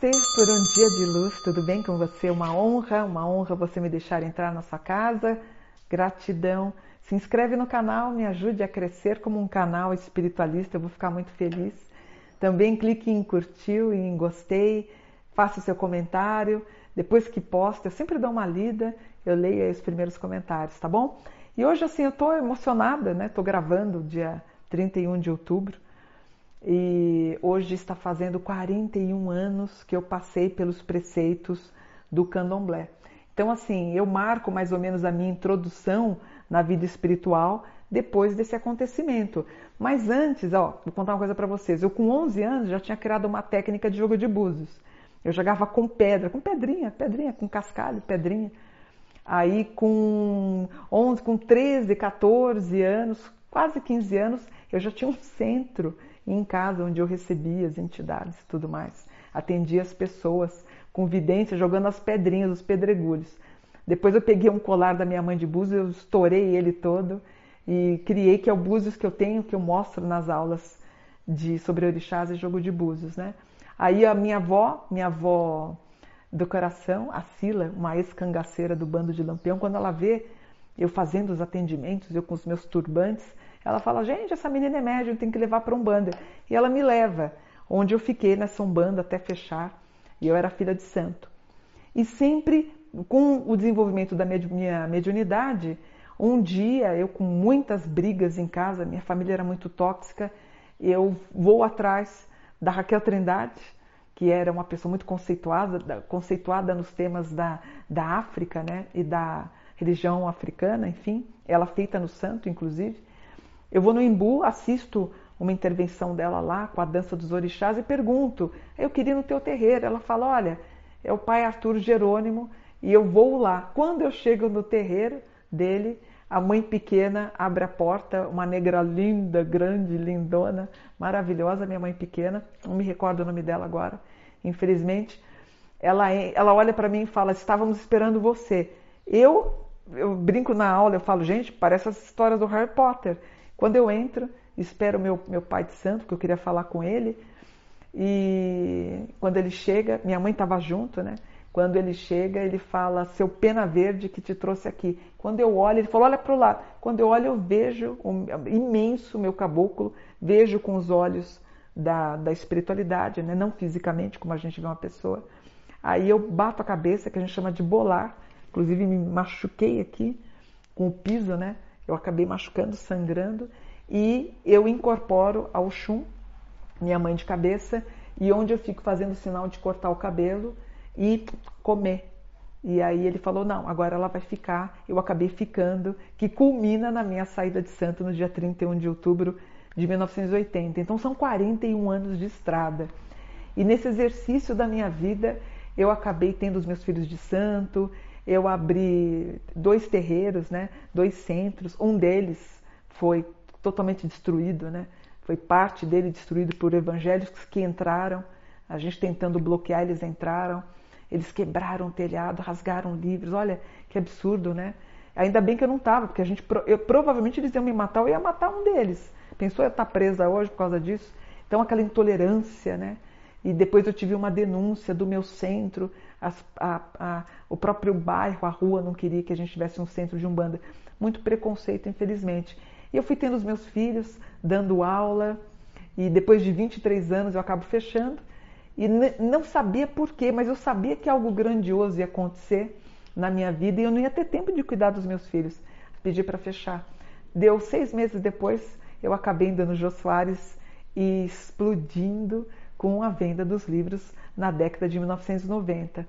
Namastê por um dia de luz, tudo bem com você? Uma honra, uma honra você me deixar entrar na sua casa. Gratidão. Se inscreve no canal, me ajude a crescer como um canal espiritualista, eu vou ficar muito feliz. Também clique em curtiu e em gostei, faça o seu comentário. Depois que posta, eu sempre dou uma lida, eu leio aí os primeiros comentários, tá bom? E hoje, assim, eu tô emocionada, né? Tô gravando dia 31 de outubro e hoje está fazendo 41 anos que eu passei pelos preceitos do candomblé. Então, assim, eu marco mais ou menos a minha introdução na vida espiritual depois desse acontecimento. Mas antes, ó, vou contar uma coisa para vocês. Eu, com 11 anos, já tinha criado uma técnica de jogo de búzios. Eu jogava com pedra, com pedrinha, pedrinha, com cascalho, pedrinha. Aí, com 11, com 13, 14 anos, quase 15 anos, eu já tinha um centro em casa onde eu recebia as entidades e tudo mais. Atendia as pessoas com vidência, jogando as pedrinhas, os pedregulhos. Depois eu peguei um colar da minha mãe de búzios, eu estourei ele todo e criei que é o búzios que eu tenho, que eu mostro nas aulas de sobre orixás e jogo de búzios, né? Aí a minha avó, minha avó do coração, a Sila, uma ex-cangaceira do bando de Lampião, quando ela vê eu fazendo os atendimentos, eu com os meus turbantes, ela fala, gente, essa menina é médium, tem que levar para Umbanda. E ela me leva, onde eu fiquei nessa Umbanda até fechar, e eu era filha de santo. E sempre com o desenvolvimento da minha mediunidade, um dia eu com muitas brigas em casa, minha família era muito tóxica, eu vou atrás da Raquel Trindade, que era uma pessoa muito conceituada, conceituada nos temas da, da África né, e da religião africana, enfim, ela feita no santo, inclusive. Eu vou no Imbu, assisto uma intervenção dela lá com a dança dos orixás e pergunto: eu queria ir no teu terreiro. Ela fala: olha, é o pai Arthur Jerônimo e eu vou lá. Quando eu chego no terreiro dele, a mãe pequena abre a porta, uma negra linda, grande, lindona, maravilhosa, minha mãe pequena, não me recordo o nome dela agora, infelizmente. Ela, ela olha para mim e fala: estávamos esperando você. Eu, eu brinco na aula, eu falo, gente, parece as histórias do Harry Potter. Quando eu entro, espero meu, meu pai de santo, que eu queria falar com ele, e quando ele chega, minha mãe estava junto, né? Quando ele chega, ele fala: Seu pena verde que te trouxe aqui. Quando eu olho, ele falou: Olha para o lado. Quando eu olho, eu vejo um imenso meu caboclo, vejo com os olhos da, da espiritualidade, né? não fisicamente, como a gente vê uma pessoa. Aí eu bato a cabeça, que a gente chama de bolar. Inclusive, me machuquei aqui com o piso, né? Eu acabei machucando, sangrando e eu incorporo ao chum, minha mãe de cabeça, e onde eu fico fazendo sinal de cortar o cabelo e comer. E aí ele falou: não, agora ela vai ficar. Eu acabei ficando, que culmina na minha saída de santo no dia 31 de outubro de 1980. Então são 41 anos de estrada. E nesse exercício da minha vida, eu acabei tendo os meus filhos de santo, eu abri dois terreiros, né, dois centros. Um deles foi totalmente destruído, né? Foi parte dele destruído por evangélicos que entraram, a gente tentando bloquear, eles entraram. Eles quebraram o telhado, rasgaram livros. Olha que absurdo, né? Ainda bem que eu não estava, porque a gente eu, provavelmente eles iam me matar, eu ia matar um deles. Pensou eu estar presa hoje por causa disso? Então aquela intolerância, né? E depois eu tive uma denúncia do meu centro, a, a, o próprio bairro, a rua não queria que a gente tivesse um centro de umbanda. Muito preconceito, infelizmente. E eu fui tendo os meus filhos, dando aula, e depois de 23 anos eu acabo fechando. E não sabia por quê, mas eu sabia que algo grandioso ia acontecer na minha vida e eu não ia ter tempo de cuidar dos meus filhos. Pedi para fechar. Deu seis meses depois, eu acabei no Jô Soares e explodindo com a venda dos livros na década de 1990.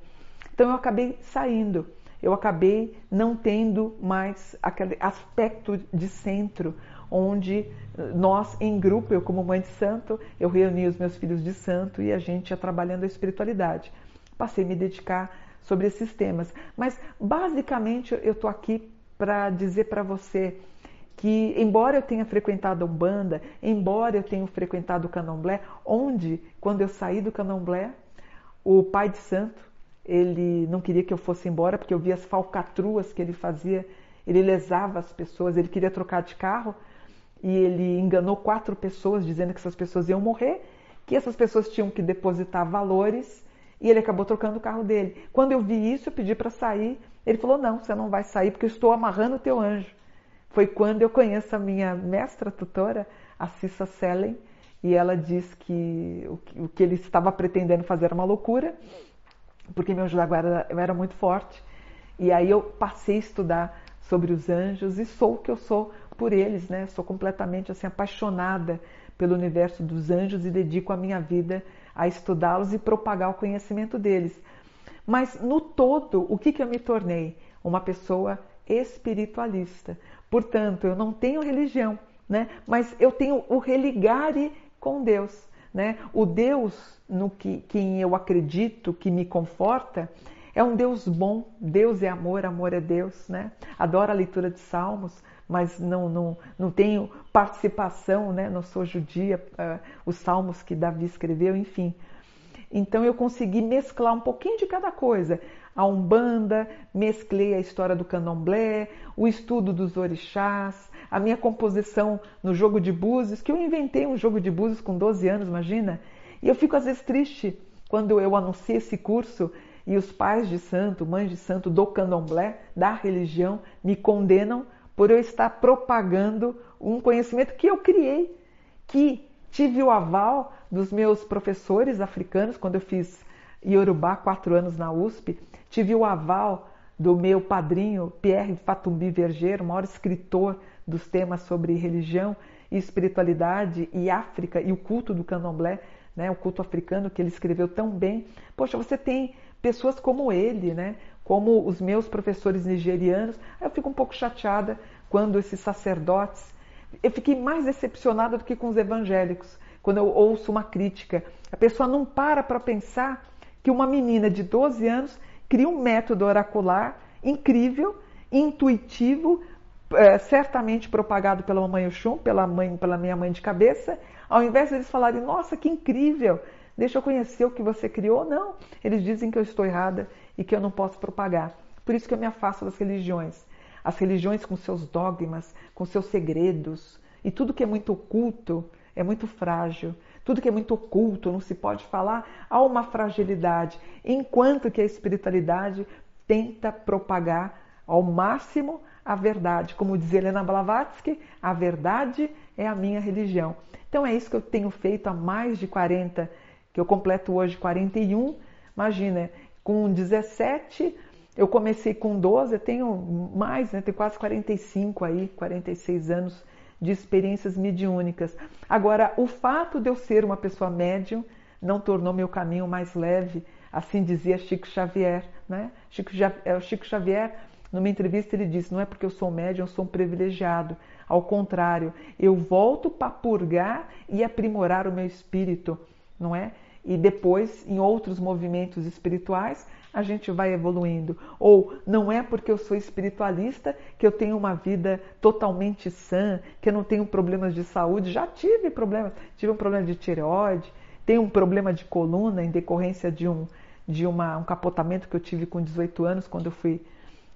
Então eu acabei saindo, eu acabei não tendo mais aquele aspecto de centro onde nós em grupo, eu como mãe de santo, eu reuni os meus filhos de santo e a gente ia trabalhando a espiritualidade. Passei a me dedicar sobre esses temas, mas basicamente eu estou aqui para dizer para você que, embora eu tenha frequentado a Umbanda, embora eu tenha frequentado o Candomblé, onde, quando eu saí do Candomblé, o pai de santo, ele não queria que eu fosse embora, porque eu via as falcatruas que ele fazia, ele lesava as pessoas, ele queria trocar de carro, e ele enganou quatro pessoas, dizendo que essas pessoas iam morrer, que essas pessoas tinham que depositar valores e ele acabou trocando o carro dele. Quando eu vi isso, eu pedi para sair. Ele falou: Não, você não vai sair porque eu estou amarrando o teu anjo. Foi quando eu conheço a minha mestra tutora, a Cissa Sellen, e ela diz que o que ele estava pretendendo fazer era uma loucura, porque meu anjo da guarda era muito forte. E aí eu passei a estudar sobre os anjos e sou o que eu sou por eles, né? Sou completamente assim apaixonada pelo universo dos anjos e dedico a minha vida a estudá-los e propagar o conhecimento deles. Mas no todo, o que, que eu me tornei? Uma pessoa espiritualista. Portanto, eu não tenho religião, né? mas eu tenho o religare com Deus. Né? O Deus no que quem eu acredito, que me conforta, é um Deus bom. Deus é amor, amor é Deus. Né? Adoro a leitura de Salmos, mas não, não, não tenho participação, né? não sou judia, uh, os salmos que Davi escreveu, enfim. Então eu consegui mesclar um pouquinho de cada coisa. A Umbanda, mesclei a história do candomblé, o estudo dos orixás, a minha composição no jogo de búzios, que eu inventei um jogo de búzios com 12 anos, imagina? E eu fico às vezes triste quando eu anuncio esse curso e os pais de santo, mães de santo do candomblé, da religião, me condenam por eu estar propagando um conhecimento que eu criei, que tive o aval dos meus professores africanos quando eu fiz Yorubá quatro anos na USP, tive o aval do meu padrinho Pierre Fatumbi Verger, o maior escritor dos temas sobre religião e espiritualidade e África e o culto do candomblé, né, o culto africano que ele escreveu tão bem. Poxa, você tem pessoas como ele, né, como os meus professores nigerianos. Eu fico um pouco chateada quando esses sacerdotes. Eu fiquei mais decepcionada do que com os evangélicos, quando eu ouço uma crítica. A pessoa não para para pensar que uma menina de 12 anos cria um método oracular incrível, intuitivo, é, certamente propagado pela mamãe Oxum, pela, mãe, pela minha mãe de cabeça, ao invés de eles falarem, nossa, que incrível, deixa eu conhecer o que você criou, não. Eles dizem que eu estou errada e que eu não posso propagar. Por isso que eu me afasto das religiões. As religiões com seus dogmas, com seus segredos, e tudo que é muito oculto é muito frágil. Tudo que é muito oculto, não se pode falar, há uma fragilidade. Enquanto que a espiritualidade tenta propagar ao máximo a verdade. Como diz Helena Blavatsky, a verdade é a minha religião. Então é isso que eu tenho feito há mais de 40, que eu completo hoje 41. Imagina, com 17, eu comecei com 12, eu tenho mais, né, tenho quase 45 aí, 46 anos de experiências mediúnicas. Agora, o fato de eu ser uma pessoa médium não tornou meu caminho mais leve, assim dizia Chico Xavier. Né? Chico, é, Chico Xavier, numa entrevista, ele disse: Não é porque eu sou médium, eu sou um privilegiado. Ao contrário, eu volto para purgar e aprimorar o meu espírito, não é? E depois, em outros movimentos espirituais, a gente vai evoluindo. Ou não é porque eu sou espiritualista que eu tenho uma vida totalmente sã, que eu não tenho problemas de saúde. Já tive problemas, tive um problema de tireoide, tenho um problema de coluna em decorrência de um de uma, um capotamento que eu tive com 18 anos quando eu fui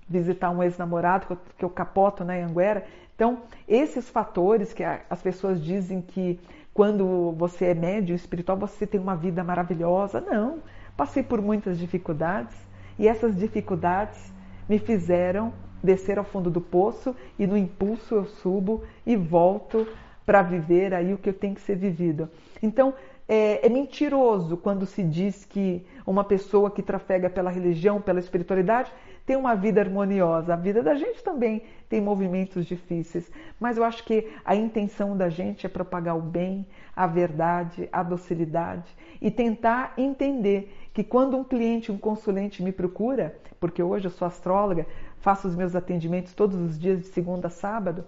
visitar um ex-namorado que eu, capoto na né, Anguera. Então, esses fatores que as pessoas dizem que quando você é médio espiritual você tem uma vida maravilhosa. Não, Passei por muitas dificuldades e essas dificuldades me fizeram descer ao fundo do poço e no impulso eu subo e volto para viver aí o que eu tenho que ser vivido. Então, é, é, mentiroso quando se diz que uma pessoa que trafega pela religião, pela espiritualidade, tem uma vida harmoniosa. A vida da gente também tem movimentos difíceis, mas eu acho que a intenção da gente é propagar o bem, a verdade, a docilidade e tentar entender que quando um cliente, um consulente me procura, porque hoje eu sou astróloga, faço os meus atendimentos todos os dias de segunda a sábado,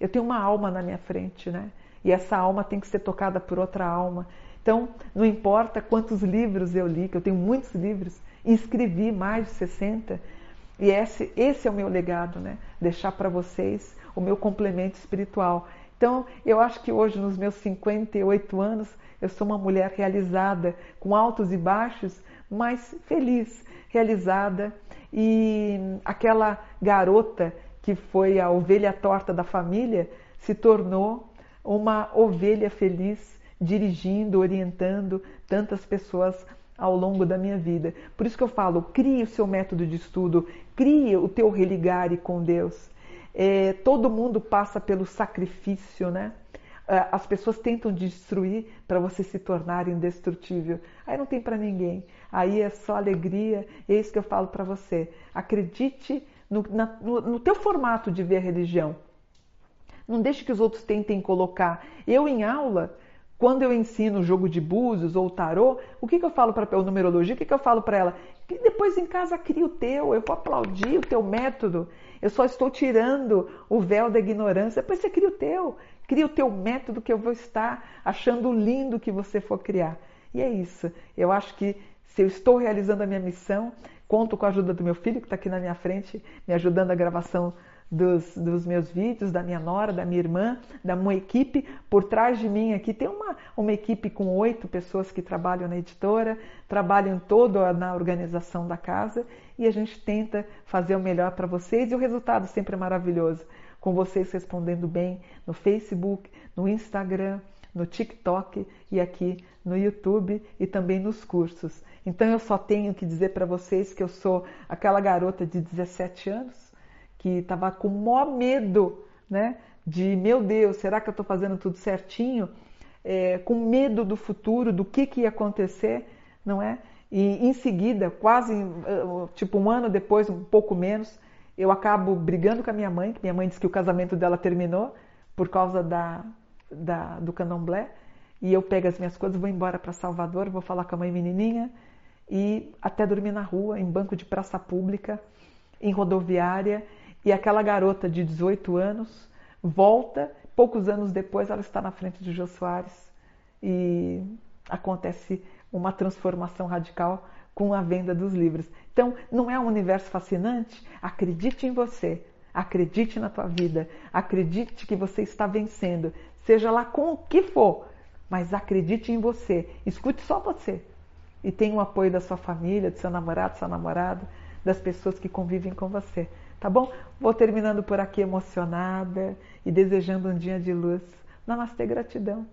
eu tenho uma alma na minha frente, né? E essa alma tem que ser tocada por outra alma. Então, não importa quantos livros eu li, que eu tenho muitos livros, escrevi mais de 60, e esse, esse é o meu legado, né? Deixar para vocês o meu complemento espiritual. Então, eu acho que hoje, nos meus 58 anos, eu sou uma mulher realizada, com altos e baixos, mas feliz, realizada. E aquela garota que foi a ovelha torta da família se tornou uma ovelha feliz, dirigindo, orientando tantas pessoas ao longo da minha vida. Por isso que eu falo, crie o seu método de estudo, crie o teu religare com Deus. É, todo mundo passa pelo sacrifício, né? É, as pessoas tentam destruir para você se tornar indestrutível. Aí não tem para ninguém. Aí é só alegria. É isso que eu falo para você. Acredite no, na, no, no teu formato de ver a religião. Não deixe que os outros tentem colocar. Eu em aula, quando eu ensino o jogo de búzios ou tarô, o que, que eu falo para a numerologia? O que, que eu falo para ela? Que depois em casa cria o teu, eu vou aplaudir o teu método. Eu só estou tirando o véu da ignorância. Depois você cria o teu, cria o teu método que eu vou estar achando lindo que você for criar. E é isso. Eu acho que se eu estou realizando a minha missão, conto com a ajuda do meu filho que está aqui na minha frente, me ajudando a gravação dos, dos, meus vídeos, da minha nora, da minha irmã, da minha equipe. Por trás de mim aqui tem uma, uma equipe com oito pessoas que trabalham na editora, trabalham todo na organização da casa e a gente tenta fazer o melhor para vocês e o resultado sempre é maravilhoso. Com vocês respondendo bem no Facebook, no Instagram, no TikTok e aqui no YouTube e também nos cursos. Então eu só tenho que dizer para vocês que eu sou aquela garota de 17 anos que estava com maior medo, né? De meu Deus, será que eu estou fazendo tudo certinho? É, com medo do futuro, do que, que ia acontecer, não é? E em seguida, quase uh, tipo um ano depois, um pouco menos, eu acabo brigando com a minha mãe, que minha mãe disse que o casamento dela terminou por causa da, da do candomblé. E eu pego as minhas coisas, vou embora para Salvador, vou falar com a mãe menininha e até dormir na rua, em banco de praça pública, em rodoviária e aquela garota de 18 anos volta, poucos anos depois ela está na frente de Jô Soares e acontece uma transformação radical com a venda dos livros. Então, não é um universo fascinante? Acredite em você, acredite na tua vida, acredite que você está vencendo, seja lá com o que for, mas acredite em você, escute só você. E tenha o apoio da sua família, do seu namorado, sua namorada, das pessoas que convivem com você. Tá bom? Vou terminando por aqui emocionada e desejando um dia de luz. Namastê, gratidão.